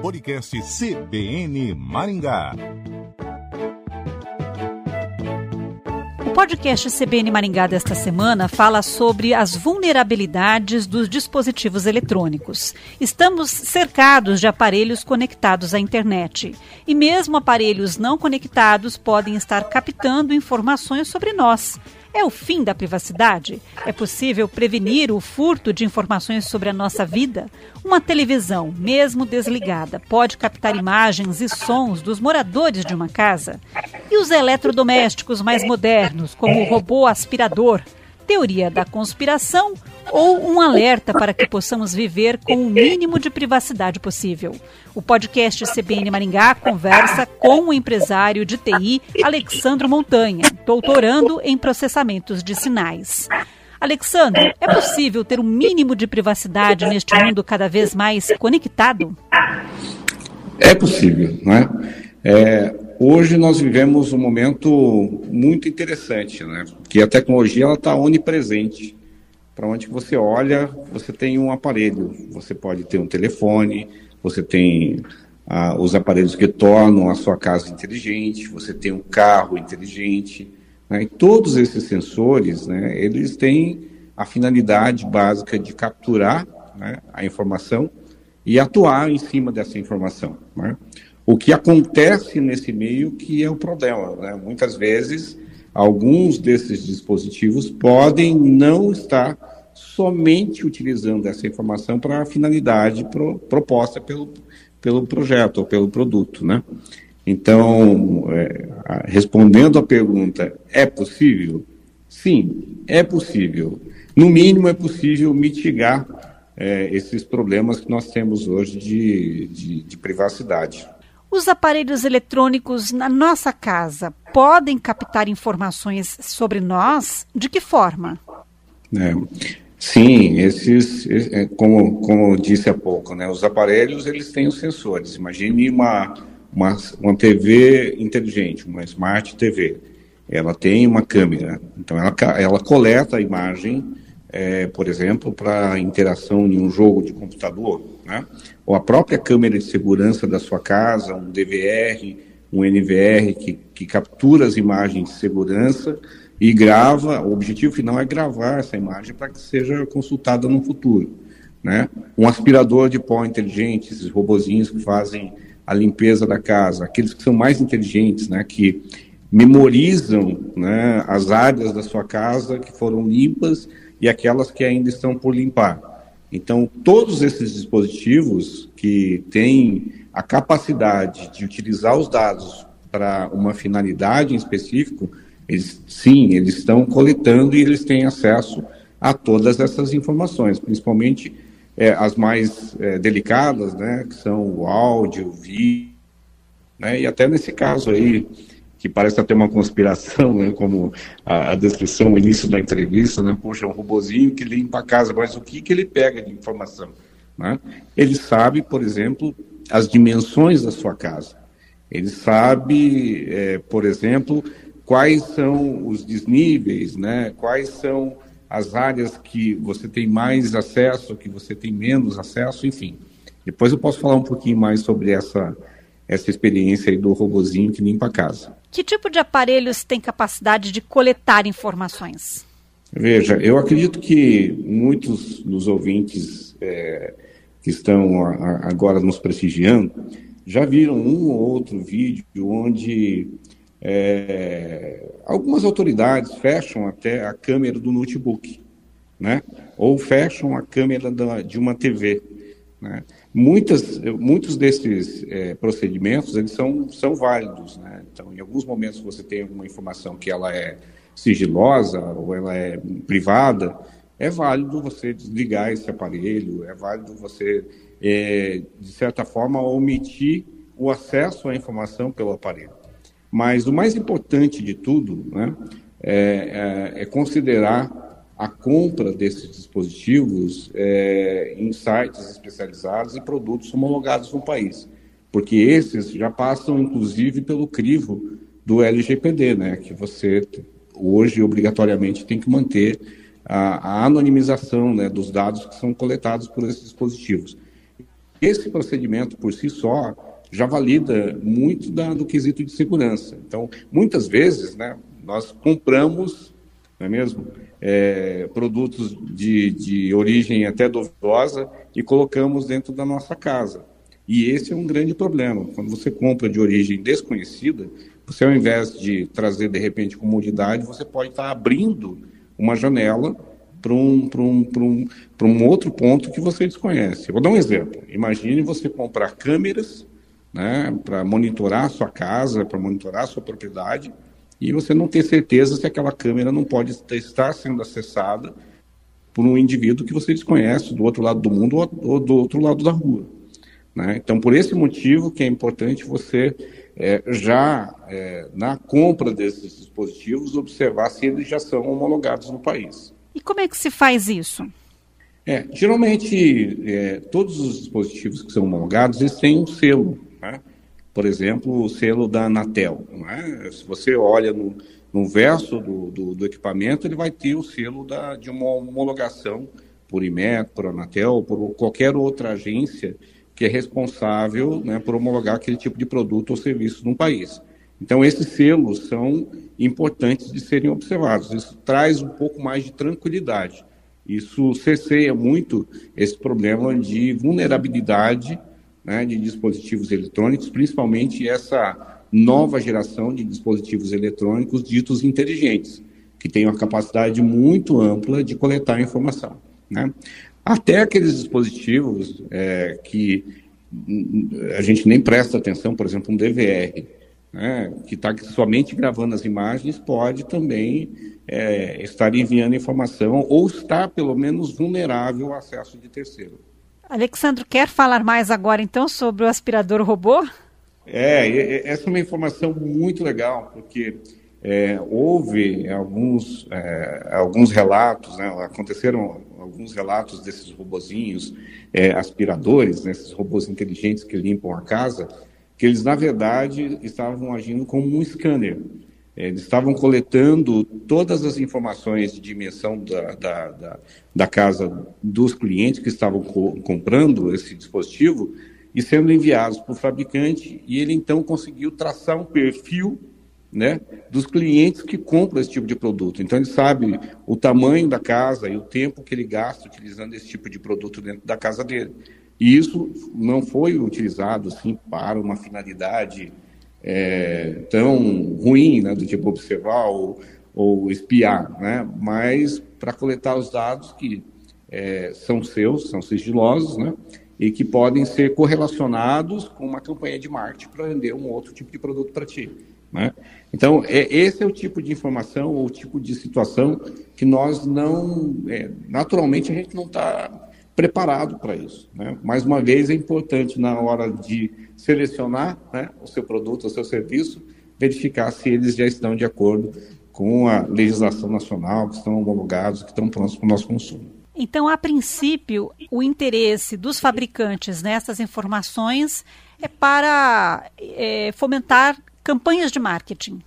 Podcast CBN Maringá. O podcast CBN Maringá desta semana fala sobre as vulnerabilidades dos dispositivos eletrônicos. Estamos cercados de aparelhos conectados à internet. E mesmo aparelhos não conectados podem estar captando informações sobre nós. É o fim da privacidade? É possível prevenir o furto de informações sobre a nossa vida? Uma televisão, mesmo desligada, pode captar imagens e sons dos moradores de uma casa? E os eletrodomésticos mais modernos, como o robô aspirador, teoria da conspiração ou um alerta para que possamos viver com o mínimo de privacidade possível. O podcast CBN Maringá conversa com o empresário de TI Alexandro Montanha, doutorando em processamentos de sinais. Alexandro, é possível ter um mínimo de privacidade neste mundo cada vez mais conectado? É possível, não é? é Hoje nós vivemos um momento muito interessante, né? Que a tecnologia ela está onipresente. Para onde você olha, você tem um aparelho. Você pode ter um telefone, você tem ah, os aparelhos que tornam a sua casa inteligente, você tem um carro inteligente. Né? E todos esses sensores, né, eles têm a finalidade básica de capturar né, a informação e atuar em cima dessa informação. Né? O que acontece nesse meio que é o problema. Né? Muitas vezes, alguns desses dispositivos podem não estar somente utilizando essa informação para a finalidade pro, proposta pelo, pelo projeto ou pelo produto. Né? Então, é, respondendo à pergunta, é possível? Sim, é possível. No mínimo, é possível mitigar é, esses problemas que nós temos hoje de, de, de privacidade. Os aparelhos eletrônicos na nossa casa podem captar informações sobre nós? De que forma? É, sim, esses, é, como, como disse há pouco, né, os aparelhos eles têm os sensores. Imagine uma, uma, uma TV inteligente, uma Smart TV. Ela tem uma câmera, então ela, ela coleta a imagem é, por exemplo, para interação em um jogo de computador, né? ou a própria câmera de segurança da sua casa, um DVR, um NVR que, que captura as imagens de segurança e grava. O objetivo final é gravar essa imagem para que seja consultada no futuro. Né? Um aspirador de pó inteligente, esses robozinhos que fazem a limpeza da casa, aqueles que são mais inteligentes, né? que memorizam né, as áreas da sua casa que foram limpas e aquelas que ainda estão por limpar. Então, todos esses dispositivos que têm a capacidade de utilizar os dados para uma finalidade em específico, eles, sim, eles estão coletando e eles têm acesso a todas essas informações, principalmente é, as mais é, delicadas, né, que são o áudio, o vídeo, né, e até nesse caso aí, que parece até uma conspiração, né, como a, a, descrição no início da entrevista, né, poxa, um robozinho que limpa a casa, mas o que, que ele pega de informação? Né? Ele sabe, por exemplo, as dimensões da sua casa. Ele sabe, é, por exemplo, quais são os desníveis, né, quais são as áreas que você tem mais acesso, que você tem menos acesso, enfim. Depois eu posso falar um pouquinho mais sobre essa, essa experiência aí do robozinho que limpa a casa. Que tipo de aparelhos tem capacidade de coletar informações? Veja, eu acredito que muitos dos ouvintes é, que estão a, agora nos prestigiando já viram um ou outro vídeo onde é, algumas autoridades fecham até a câmera do notebook, né? Ou fecham a câmera da, de uma TV, né? Muitas, muitos desses é, procedimentos eles são, são válidos. Né? Então, em alguns momentos você tem alguma informação que ela é sigilosa ou ela é privada, é válido você desligar esse aparelho, é válido você, é, de certa forma, omitir o acesso à informação pelo aparelho. Mas o mais importante de tudo né, é, é, é considerar a compra desses dispositivos é, em sites especializados e produtos homologados no país, porque esses já passam, inclusive, pelo crivo do LGPD, né, que você hoje obrigatoriamente tem que manter a, a anonimização né, dos dados que são coletados por esses dispositivos. Esse procedimento, por si só, já valida muito da, do quesito de segurança. Então, muitas vezes, né, nós compramos, não é mesmo, é, produtos de, de origem até duvidosa e colocamos dentro da nossa casa. E esse é um grande problema. Quando você compra de origem desconhecida, você ao invés de trazer de repente comodidade, você pode estar abrindo uma janela para um, um, um, um outro ponto que você desconhece. Vou dar um exemplo. Imagine você comprar câmeras né, para monitorar a sua casa, para monitorar a sua propriedade, e você não ter certeza se aquela câmera não pode estar sendo acessada por um indivíduo que você desconhece do outro lado do mundo ou do outro lado da rua. Né? Então, por esse motivo que é importante você é, já é, na compra desses dispositivos observar se eles já são homologados no país. E como é que se faz isso? É, geralmente, é, todos os dispositivos que são homologados, eles têm um selo. Né? Por exemplo, o selo da Anatel. Né? Se você olha no, no verso do, do, do, equipamento, ele vai ter o selo da, de uma homologação por IMEC, por Anatel, por qualquer outra agência que é responsável né, por homologar aquele tipo de produto ou serviço no país. Então, esses selos são importantes de serem observados. Isso traz um pouco mais de tranquilidade. Isso cesseia muito esse problema de vulnerabilidade né, de dispositivos eletrônicos, principalmente essa nova geração de dispositivos eletrônicos ditos inteligentes, que têm uma capacidade muito ampla de coletar informação. Né? Até aqueles dispositivos é, que a gente nem presta atenção, por exemplo, um DVR, né, que está somente gravando as imagens, pode também é, estar enviando informação ou estar, pelo menos, vulnerável ao acesso de terceiro. Alexandre, quer falar mais agora, então, sobre o aspirador robô? É, essa é uma informação muito legal, porque é, houve alguns, é, alguns relatos, né, aconteceram alguns relatos desses robozinhos é, aspiradores, né, esses robôs inteligentes que limpam a casa, que eles, na verdade, estavam agindo como um scanner. É, eles estavam coletando todas as informações de dimensão da, da, da, da casa dos clientes que estavam co comprando esse dispositivo e sendo enviados para o fabricante, e ele então conseguiu traçar um perfil né, dos clientes que compram esse tipo de produto. Então, ele sabe o tamanho da casa e o tempo que ele gasta utilizando esse tipo de produto dentro da casa dele. E isso não foi utilizado assim para uma finalidade é, tão ruim, né, do tipo observar ou, ou espiar, né, mas para coletar os dados que é, são seus, são sigilosos, né, e que podem ser correlacionados com uma campanha de marketing para vender um outro tipo de produto para ti. Né? Então, é, esse é o tipo de informação ou tipo de situação que nós não. É, naturalmente, a gente não está preparado para isso. Né? Mais uma vez, é importante, na hora de selecionar né, o seu produto, o seu serviço, verificar se eles já estão de acordo com a legislação nacional, que estão homologados, que estão prontos para o nosso consumo. Então, a princípio, o interesse dos fabricantes nessas informações é para é, fomentar campanhas de marketing?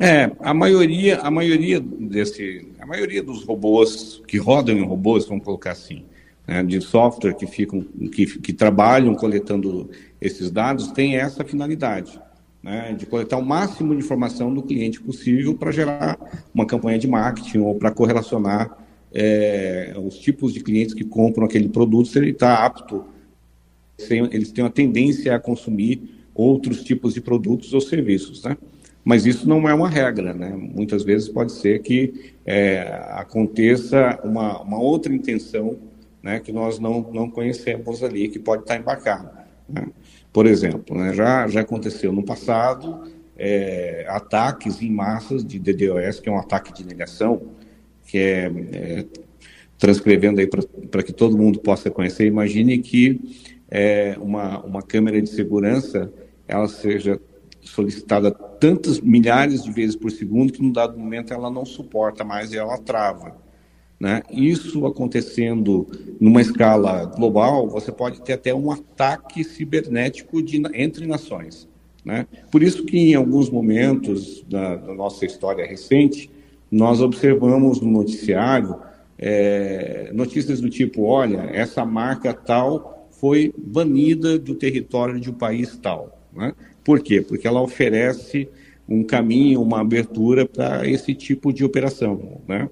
É, a maioria, a maioria desse, a maioria dos robôs que rodam em robôs, vamos colocar assim, né, de software que ficam, que, que trabalham coletando esses dados, tem essa finalidade, né, de coletar o máximo de informação do cliente possível para gerar uma campanha de marketing ou para correlacionar é, os tipos de clientes que compram aquele produto, se ele está apto, se eles têm uma tendência a consumir outros tipos de produtos ou serviços, né? Mas isso não é uma regra, né? Muitas vezes pode ser que é, aconteça uma, uma outra intenção, né? Que nós não, não conhecemos ali, que pode estar embarcada. Né? Por exemplo, né, já, já aconteceu no passado é, ataques em massas de DDoS, que é um ataque de negação, que é, é transcrevendo aí para que todo mundo possa conhecer, imagine que é, uma, uma câmera de segurança ela seja solicitada tantas milhares de vezes por segundo que, num dado momento, ela não suporta mais e ela trava. Né? Isso acontecendo numa escala global, você pode ter até um ataque cibernético de, entre nações. Né? Por isso que, em alguns momentos da, da nossa história recente, nós observamos no noticiário é, notícias do tipo: olha, essa marca tal foi banida do território de um país tal. Né? Por quê? Porque ela oferece um caminho, uma abertura para esse tipo de operação. Né?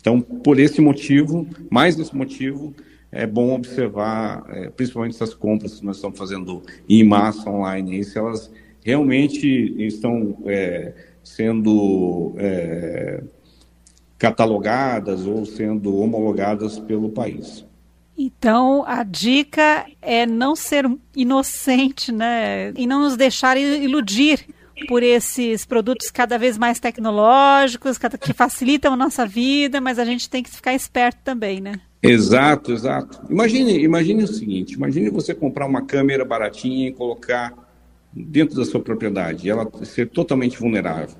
Então, por esse motivo, mais esse motivo, é bom observar, é, principalmente essas compras que nós estamos fazendo em massa online, se elas realmente estão é, sendo é, catalogadas ou sendo homologadas pelo país. Então, a dica é não ser inocente, né? E não nos deixar iludir por esses produtos cada vez mais tecnológicos, que facilitam a nossa vida, mas a gente tem que ficar esperto também, né? Exato, exato. Imagine, imagine o seguinte: imagine você comprar uma câmera baratinha e colocar dentro da sua propriedade, e ela ser totalmente vulnerável.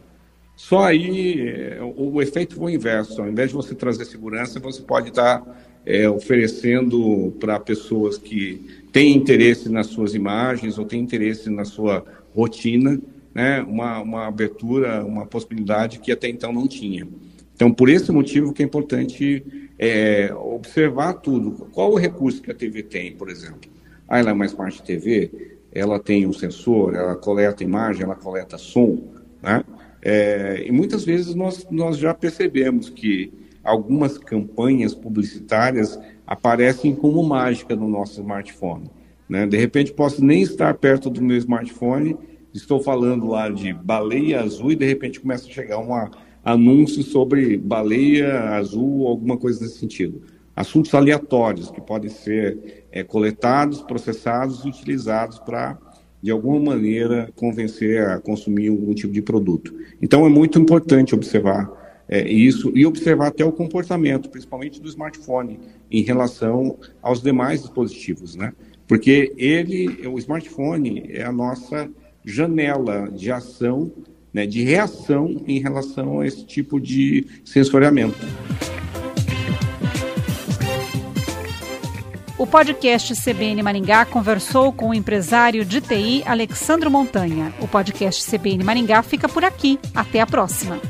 Só aí é, o efeito foi o inverso. Ao invés de você trazer segurança, você pode estar é, oferecendo para pessoas que têm interesse nas suas imagens ou têm interesse na sua rotina, né, uma, uma abertura, uma possibilidade que até então não tinha. Então, por esse motivo que é importante é, observar tudo. Qual o recurso que a TV tem, por exemplo? Ah, ela é uma Smart TV, ela tem um sensor, ela coleta imagem, ela coleta som, né? É, e muitas vezes nós, nós já percebemos que algumas campanhas publicitárias aparecem como mágica no nosso smartphone. Né? De repente, posso nem estar perto do meu smartphone, estou falando lá de baleia azul e de repente começa a chegar um anúncio sobre baleia azul, alguma coisa nesse sentido. Assuntos aleatórios que podem ser é, coletados, processados e utilizados para de alguma maneira, convencer a consumir algum tipo de produto. Então, é muito importante observar é, isso e observar até o comportamento, principalmente do smartphone, em relação aos demais dispositivos, né? Porque ele, o smartphone, é a nossa janela de ação, né, de reação em relação a esse tipo de sensoriamento. O podcast CBN Maringá conversou com o empresário de TI Alexandro Montanha. O podcast CBN Maringá fica por aqui. Até a próxima.